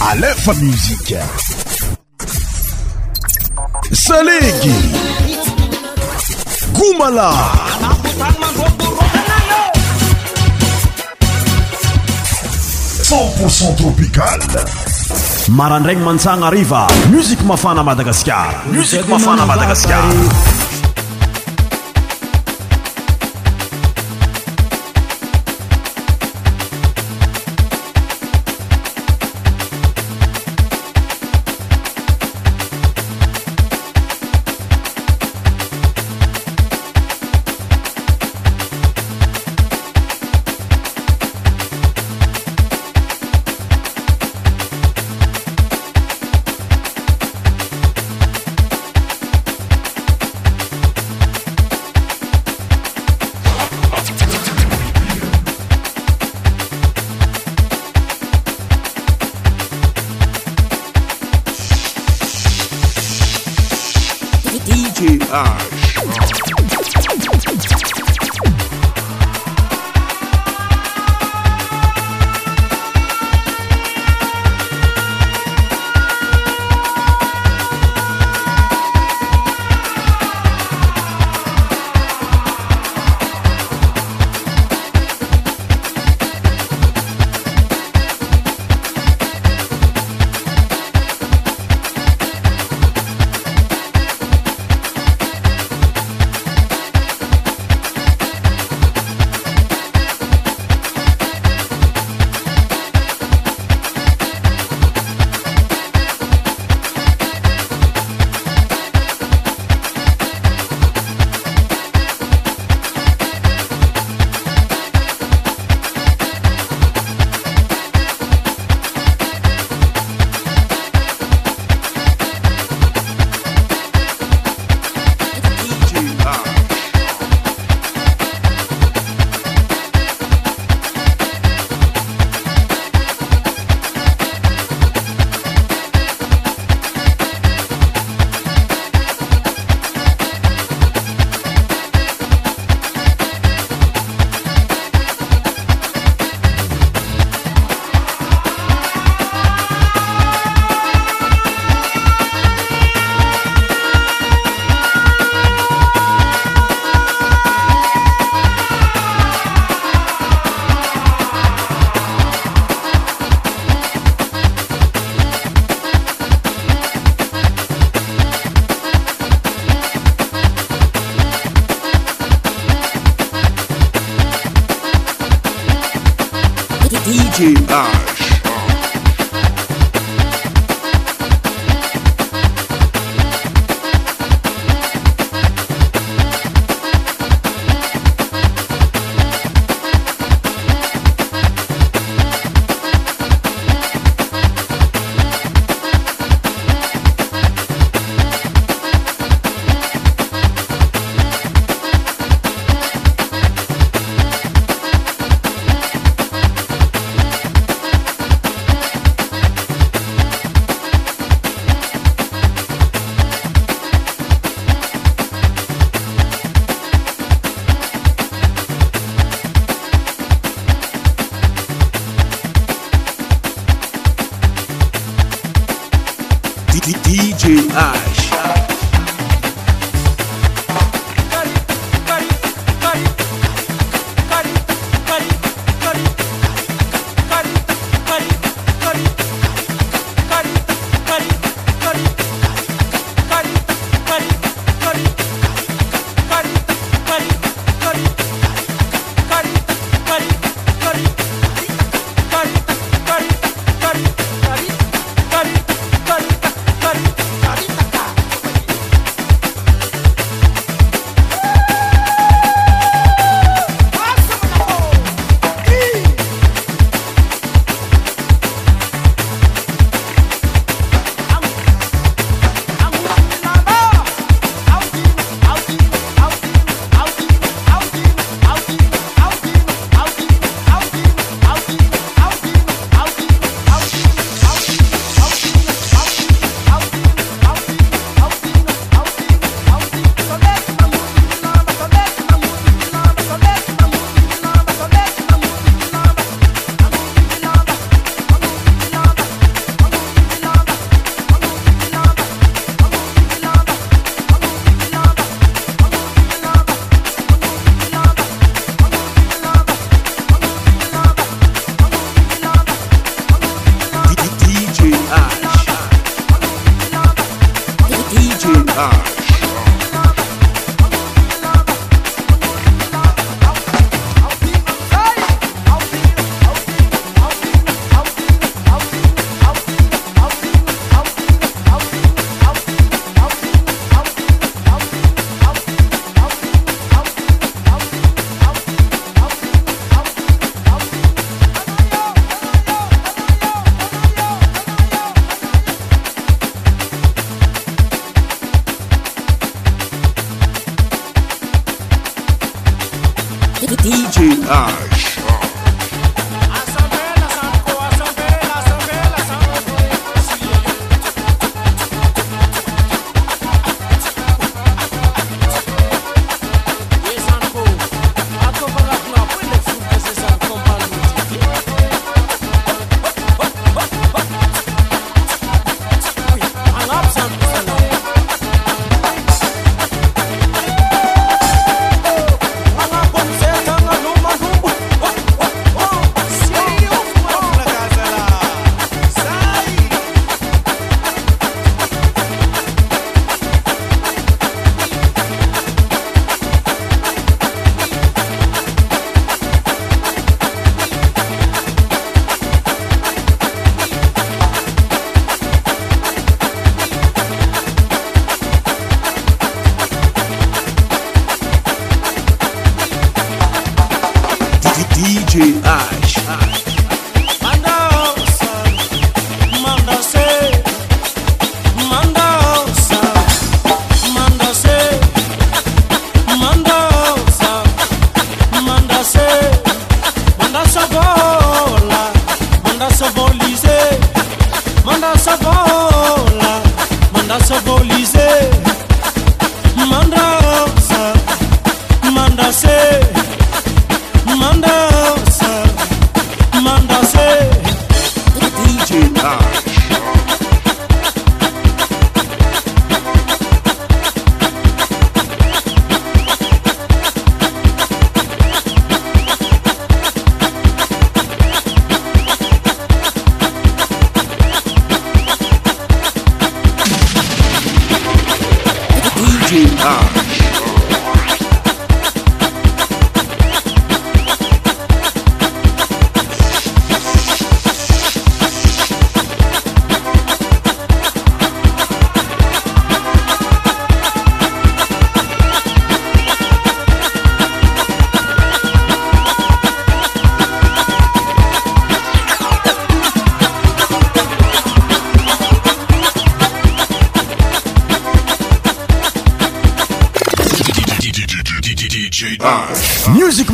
alefa euh, musike salegy gomala centpourcent tropicale marandragny mantsagna ariva musik mafana madagaskar madagasar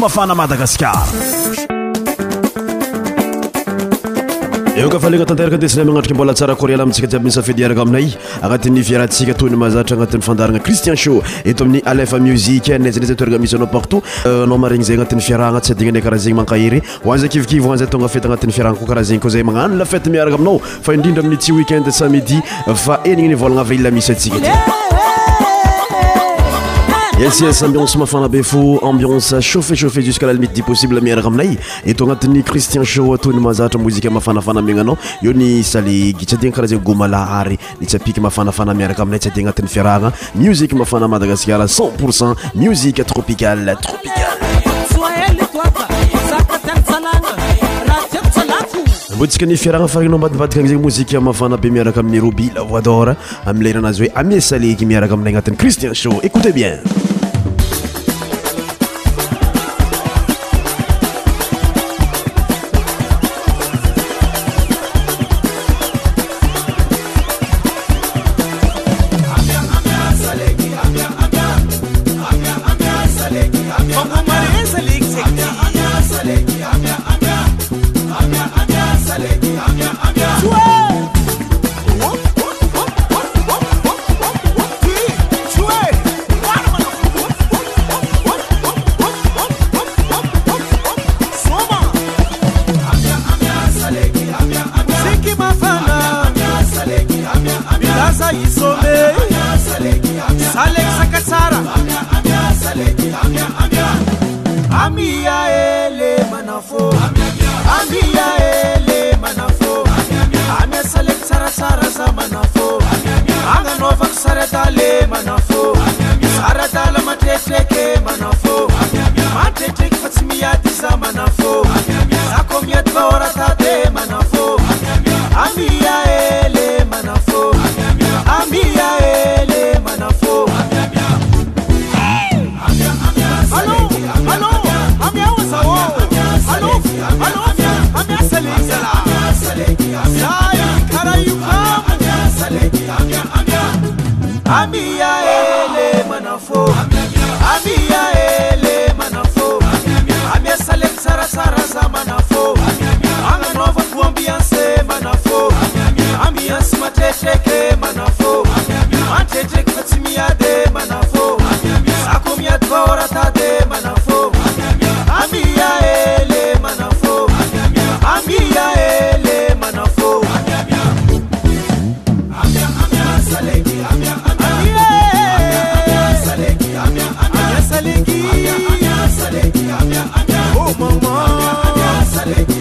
mafana madagasar eo kafahalegna tanteraka adesinay magnatrika mbola tsara corial amitsika jiabyny safedy araka aminay anatin'ny fiarasika toyny mahazatra anatin'ny fandarana cristian sho eto amin'ny alf musiq azy z tora misy anao partout euh, anao maregny zay anatin'ny fiarahgna tsy adinanay karah zegny mankahery hoazay kivikiv azay tonga fety agnatin'ny fiarahana ko karaha zegny ko zay manano lafetmiaraka aminao fa indrindra amin'ny tsi weekend sa midi fa eniny nivolana avia misy atsika es es ambionce mafanabe fo ambionce chaufetchaufet jushlmt dipossibe miaraka aminay eto anatin'ny cristiensho atony mahazatra mozia mahafanafana minanao eo ny salegy tsy adiny karaha zeny gomalaary itsapiky mahafanafana miaraka aminay tsy adi anatin'yfiarahana muziafanamadagasa cetpourcet iriafrhnamadiaka znyozia mafanabe miaraka amin'yrbior amaranazy hoe ame sae miaraka aminay ana'y cristien sh écoute bien Zambia ele eh, manafo a minha é mamãe.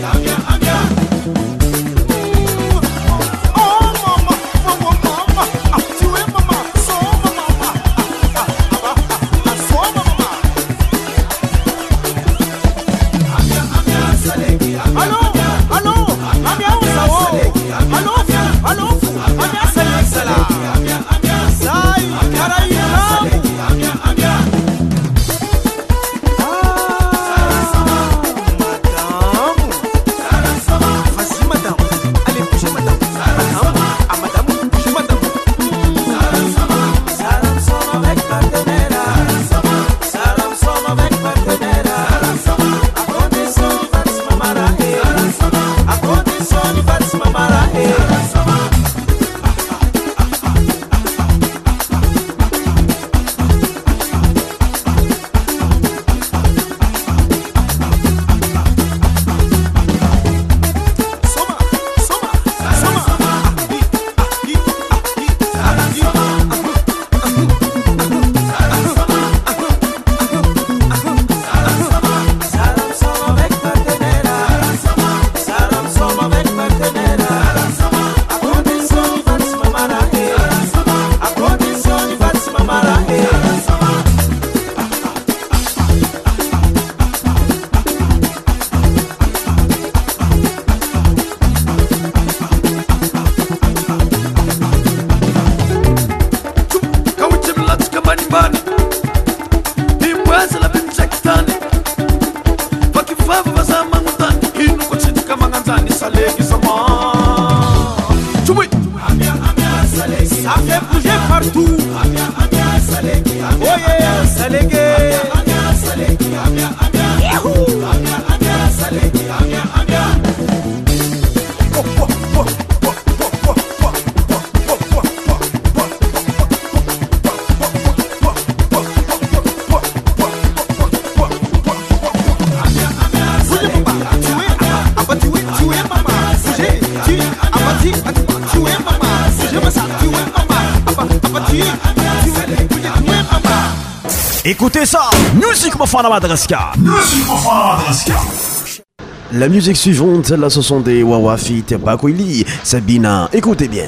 La musique suivante, là, ce sont des Fit Bakwili Sabina. Écoutez bien.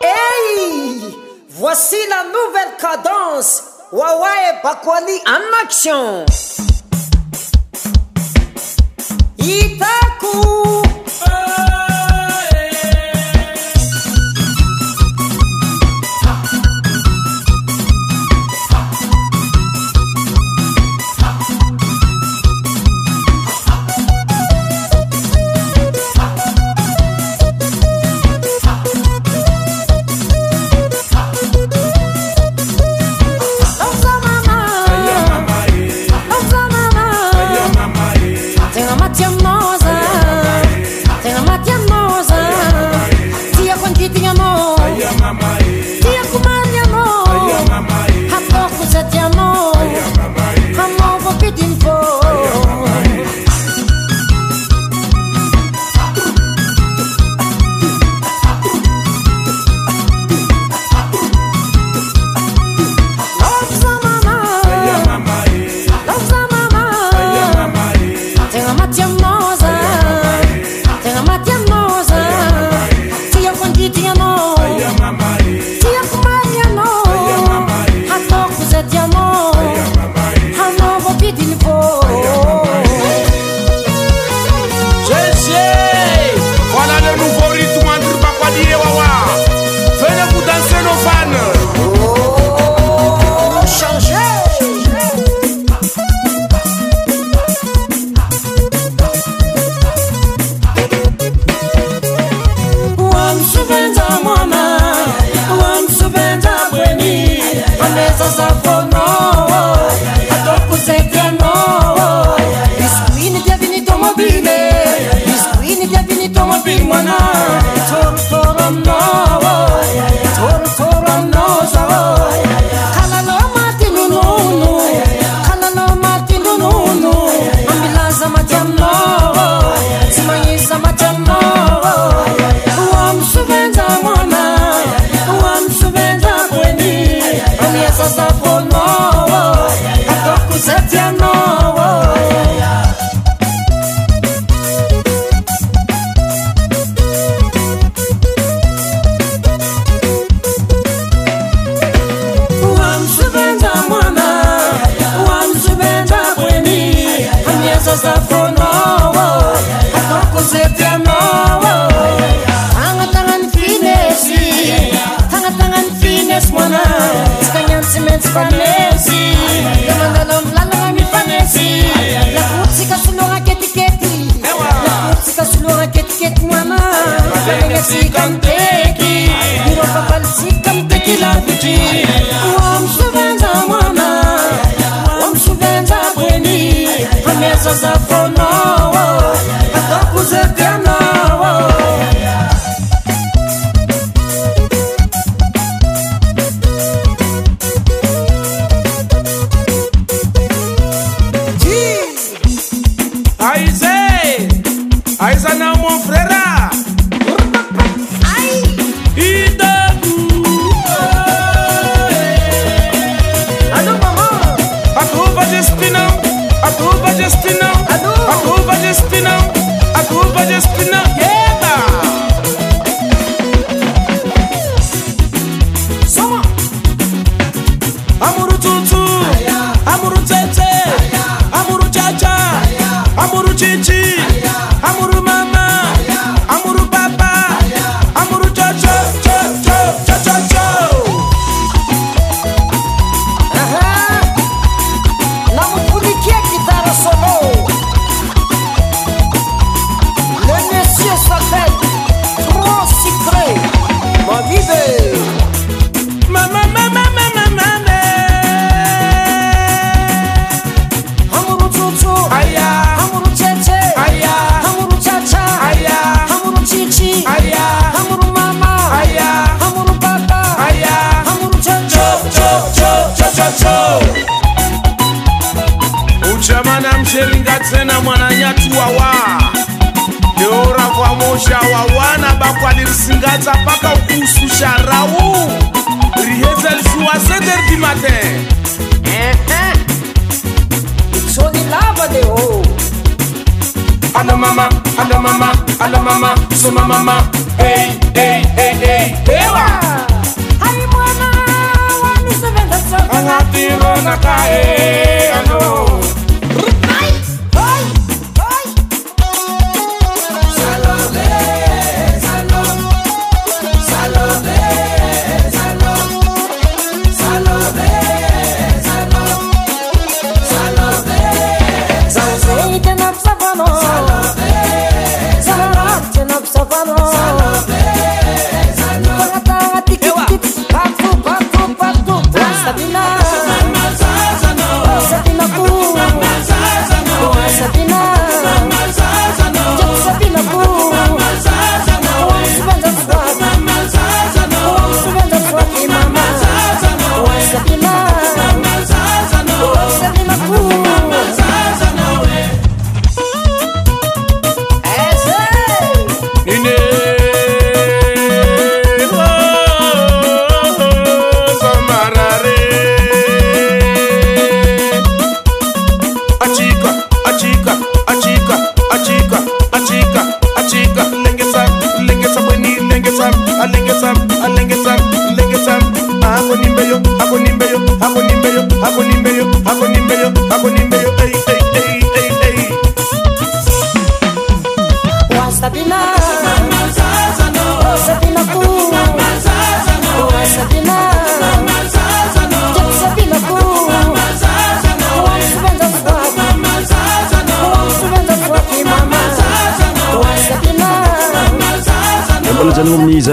Hey Voici la nouvelle cadence. Wawa et Bakwali en action. Itacu.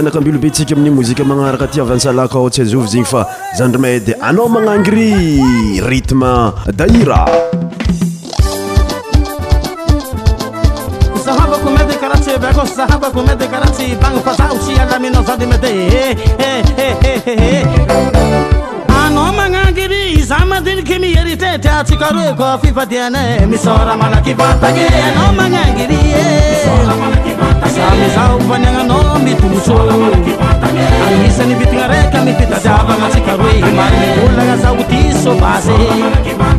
nakambilo be tsika amin'ny mozika magnaraka aty avy ansalakaa tsy azovy zegny fa zandrymady anao manangry ritme dahira mieritrety atsikaro ko fifadiana misora manakivatane anao manangily e samyzahofaniananao mitoloso ay misanivitigna raika mipitaiavana atsikaroe a miolana zao ty sovay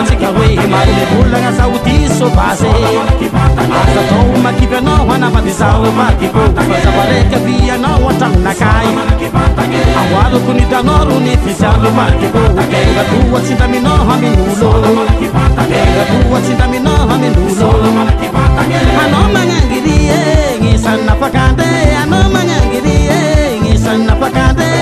atsika roemamivolagna zaoti sovaeatao makivyanao anahaizahomatikazava raiky avianao atraminakay aoarokonitanorony pizalomatiko agatoatsyndaminao aminoogatohatsyndaminao aminoloaaaayey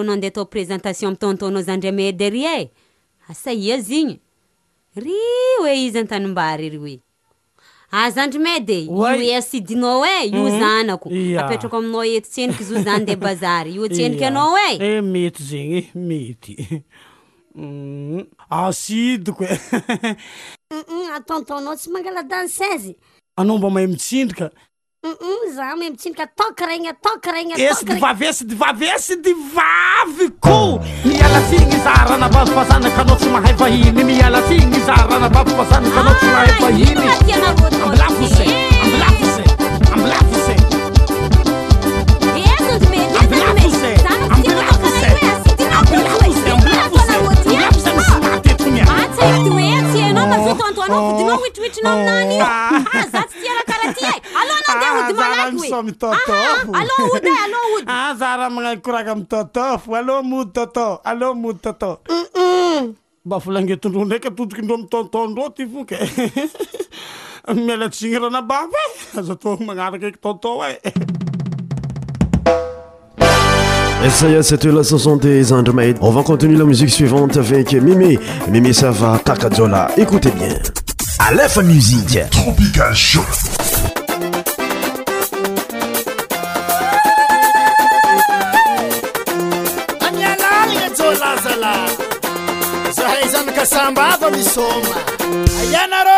ana ande ata présentation ay tatana zayndra mady ary e asaia zigny ry oe izy atanymbary ah, ro e a zandry mady e asidynao e io mhm. zanako aetrako amina ety tsendriky izy zany de baary iotsendika ana e eh, mety zenymetyakoe eh, mhm. atantana tsy mangaladanysay ana mba mahay mitsindraka esvay sdyvavy es dy vavy ko mialatsiny za ranavavifakanaosy mahayfhiy mialasgny za ranavabifakanaotsy mhayfahiamn tozaramanakora ttfo aôoy taôy tbafolangetondro ndraky atotokndr my tntndre ty fok mialatsinyranabaozatmanarakk tnt e. a saa sete saondeandremaid onva continue la musiue suivante avec meme meme sava takjoa éoute bienaeamirpia سmبفبصoم ياnر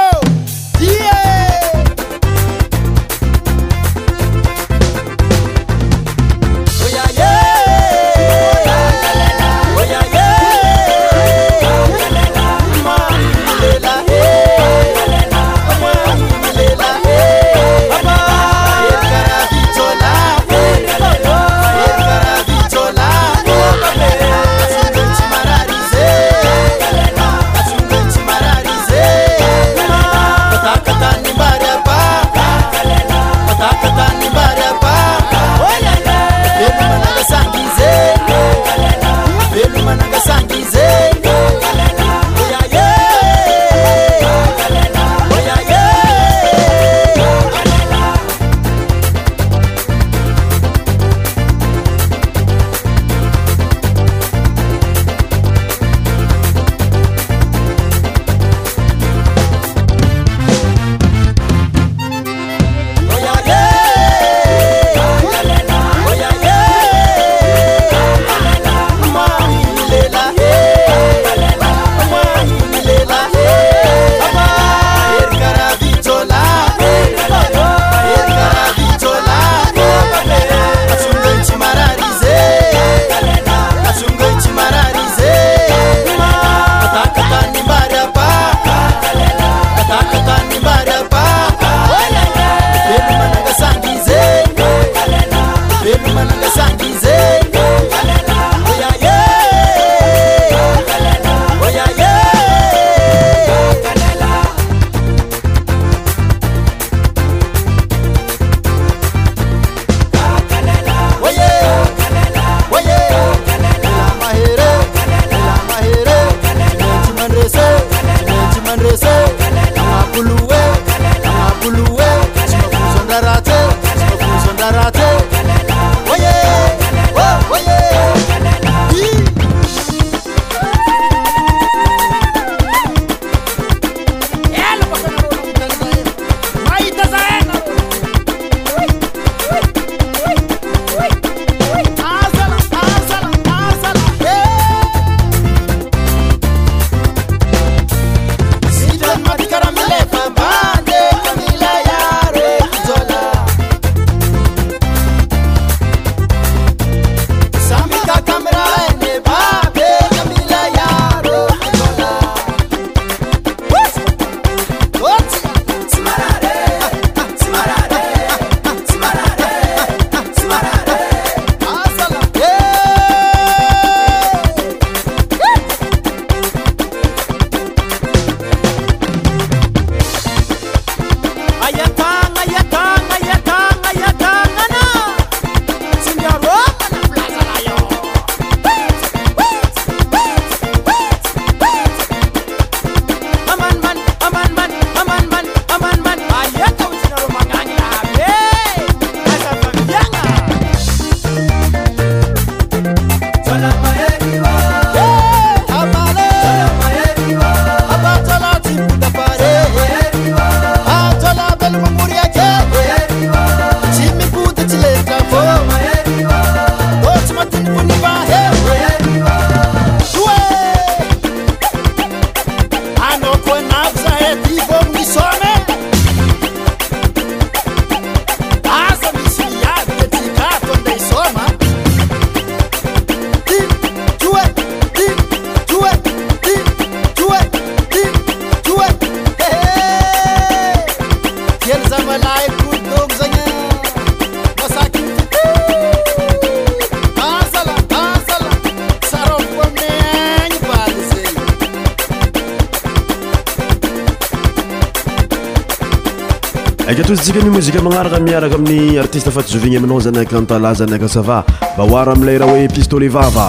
agnarana miaraka amin'ny artiste faty zovigny aminao zanyka antala zanyka sava mba hoara amilay raha hoe epistole vava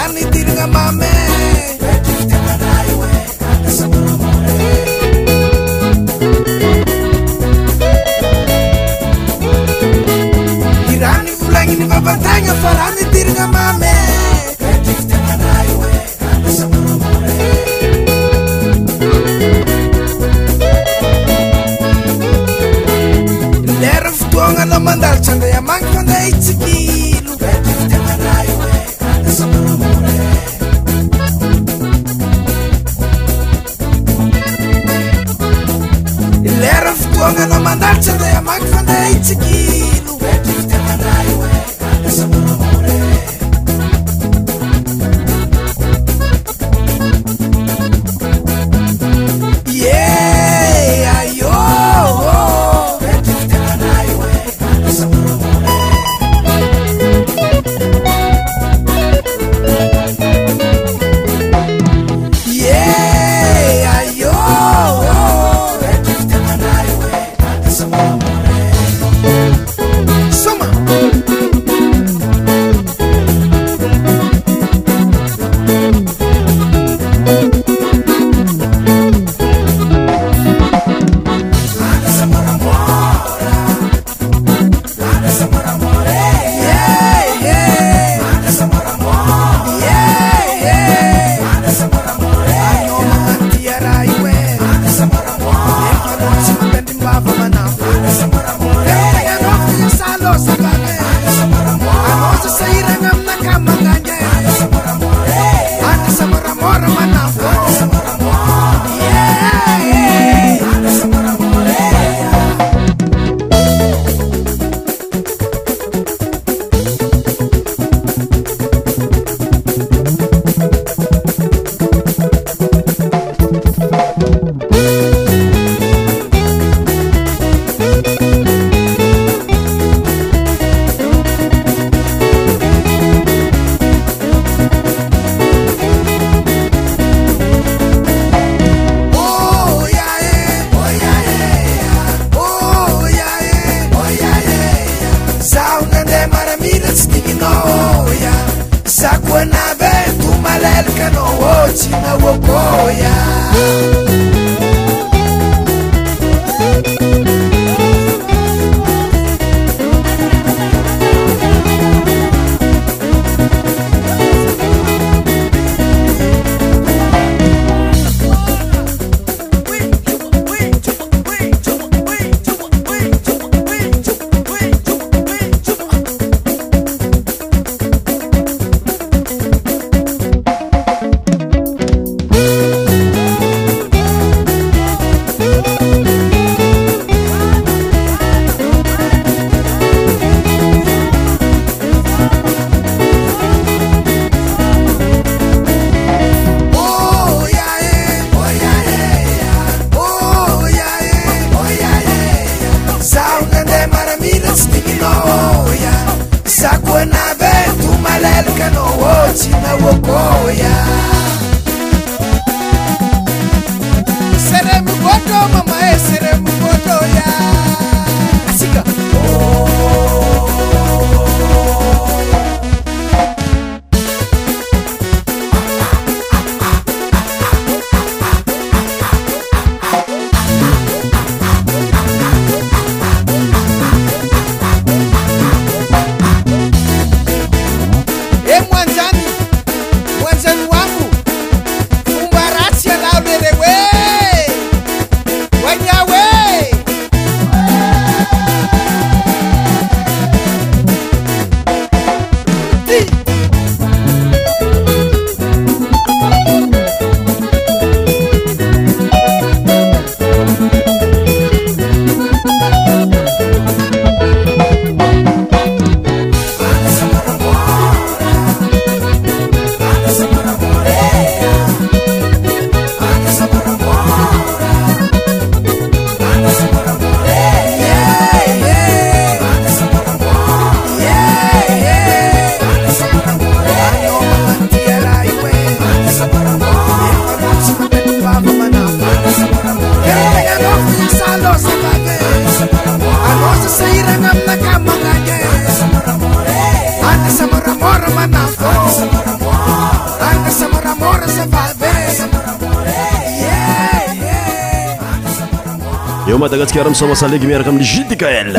خمسة وصل لك رقم جد كاين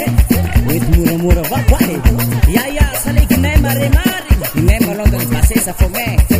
With mura mura wah wah. Yeah yeah, salik ne mare mari. Ne malong dan pasesa for me.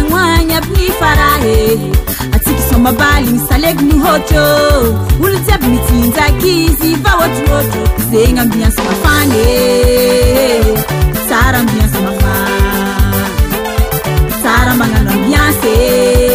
ni fara eh atsika somabaly gny salego ny hôtrô olo tsy aby mitsy minzaiky izy fa oatraotrô zegny ambiansy mafany e. tsara ambiansy mafa tsara magnano ambiansye e.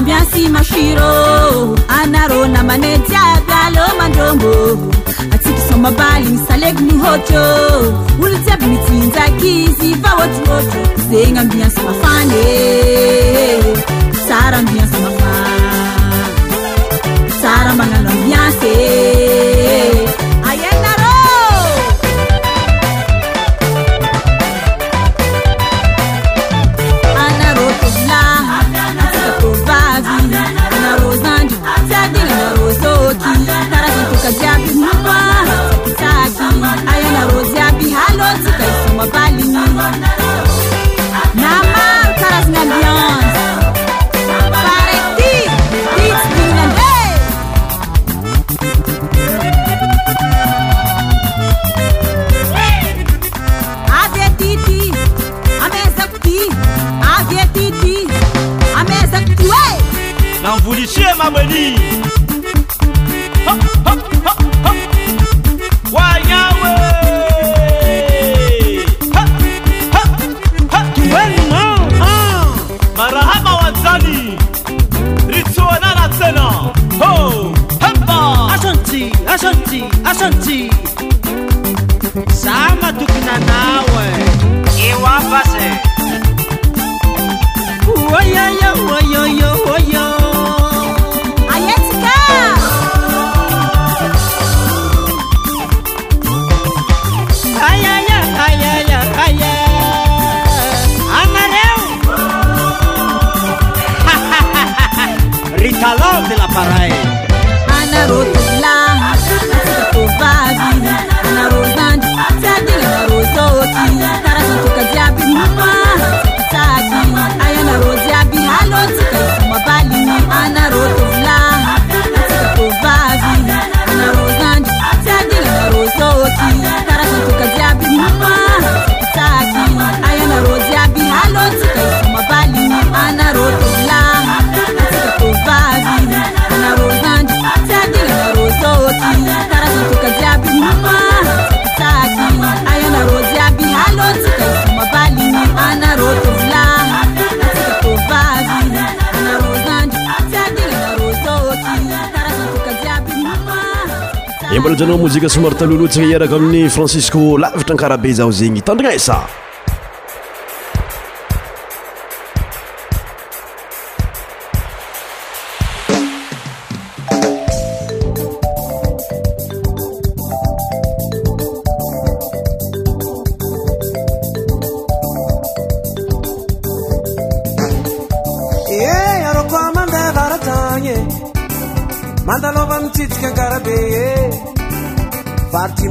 ambiasy masirô anarô na manay jiaby alo mandrombô atsika somabaly ny saleg ny hôtrô olo jiaby mitsynzaiky izy fa otryoatry zegny ambiasy mafanye sara ambiansy mafa sara magnano ambiansy mozika somary taloloantsika iaraka amin'ny francisco lavitra ankaraha be zao zegny tandrinaesa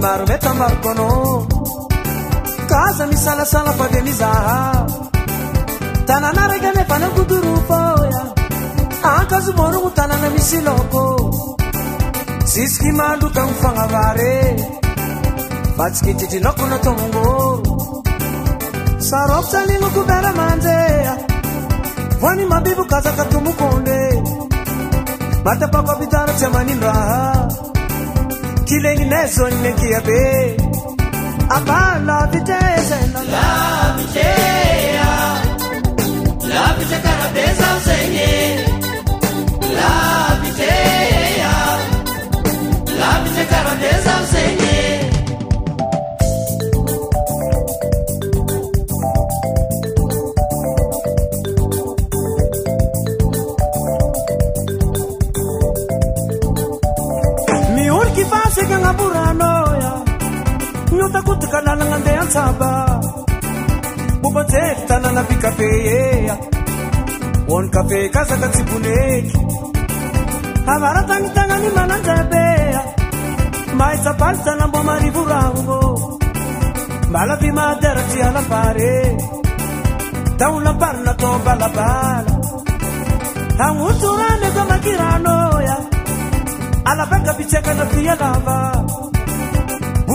maro meta amarokaana kaza misalasala vade nizaha tanàna raka nevanakodyrofô a ankazo vorogno tanàna misy laoko sisiky malotano fanavare ba tsike tidynako natomongo sarokontsanigna koberamanjea voani mabibo kazakatomokonde matabako apitara ji amanindraha kileni nesonnekiabe abalaviteseabit labiekaree labit labiekaressen takutukalalang'ande ya ntsava vubodzetitananavikapeyeya wonikape kazaka tsikuneki havaratanitana ni manandzebeya mahitsapalitanama marivurago malavimaderatiyalambare taulampari na tombalabala hangwuutzurameka makiranoya alabagapicheka na ti ya lava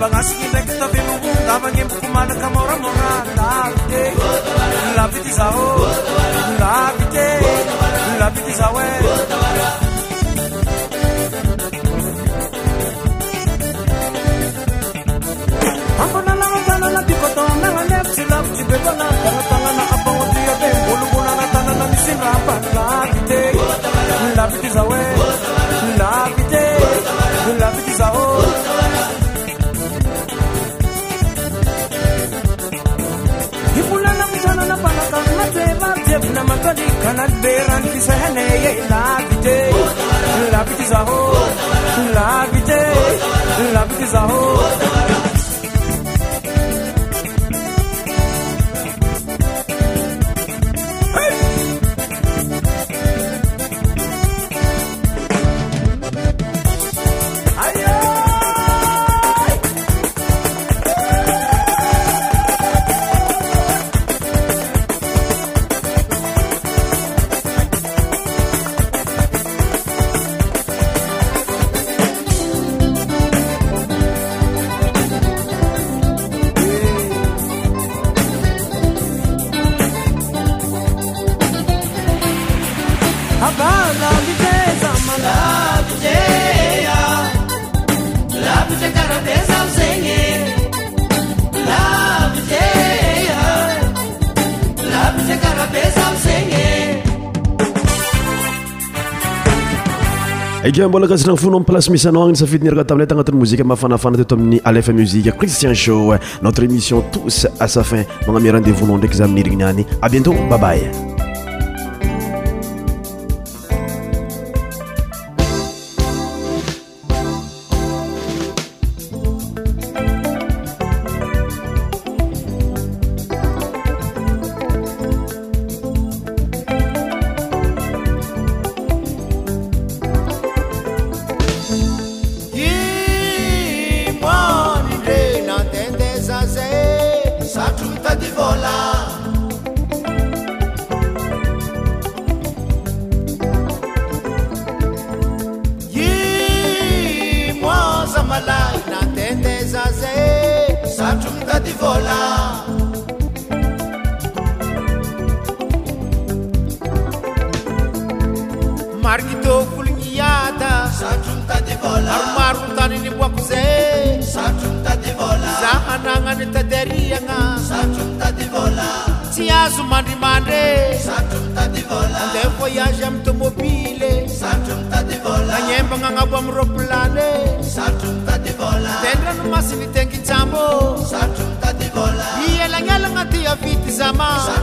ba gnasiky ndraky tabe mao na manemboko manakamoramona lavty labity zao labity labity za eapaanaaaana tnaab Kan addeeraan kiseenee laabitee laabiti zahoo laabitee laabiti zahoo. gan bola kasinang fo noom place misano ang n sa fit nir ka tamne ta ngaten mousiqu mafanafana te tomni ale fa musique christian show notre émission tous à sa fin ba ngame rendez-vous noonde exame nirignaani a bientôt babaye on.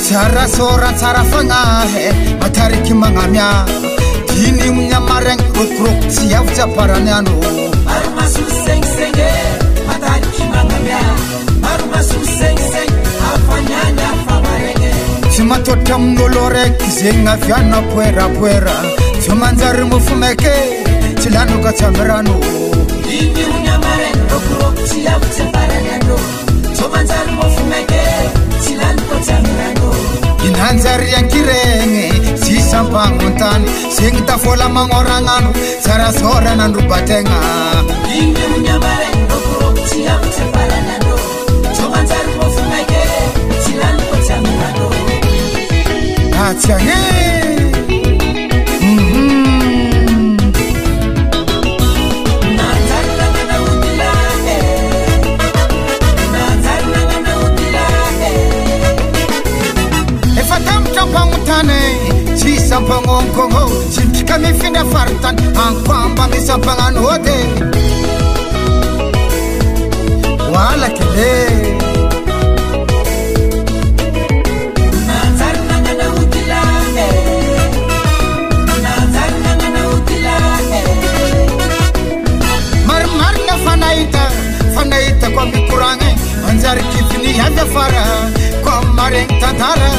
tsarasoratsarafanyaha matariky mangamya kinimonyamarana rokro tsiaotsaparany anosi matota migolore kzengavyana koerakoera zyonganzarymofumeke tsilanoka tsamirano ynanjari ankiregny sysavagontany zegny tafola magoran'ando sara soranandro bategnaa vanonkono tsidrika mifinafaritany anko ambamisapanano ôty alakye aaymanaaonaarymanaaoa marimarina fanahita fanahitako amikorany anjary kitini amy fara kom mareny tantara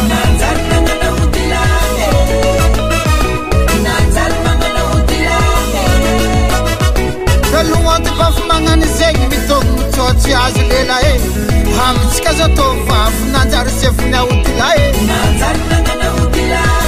azolena e eh. amitsika zao tômba fananjaro sefanyaodyna ea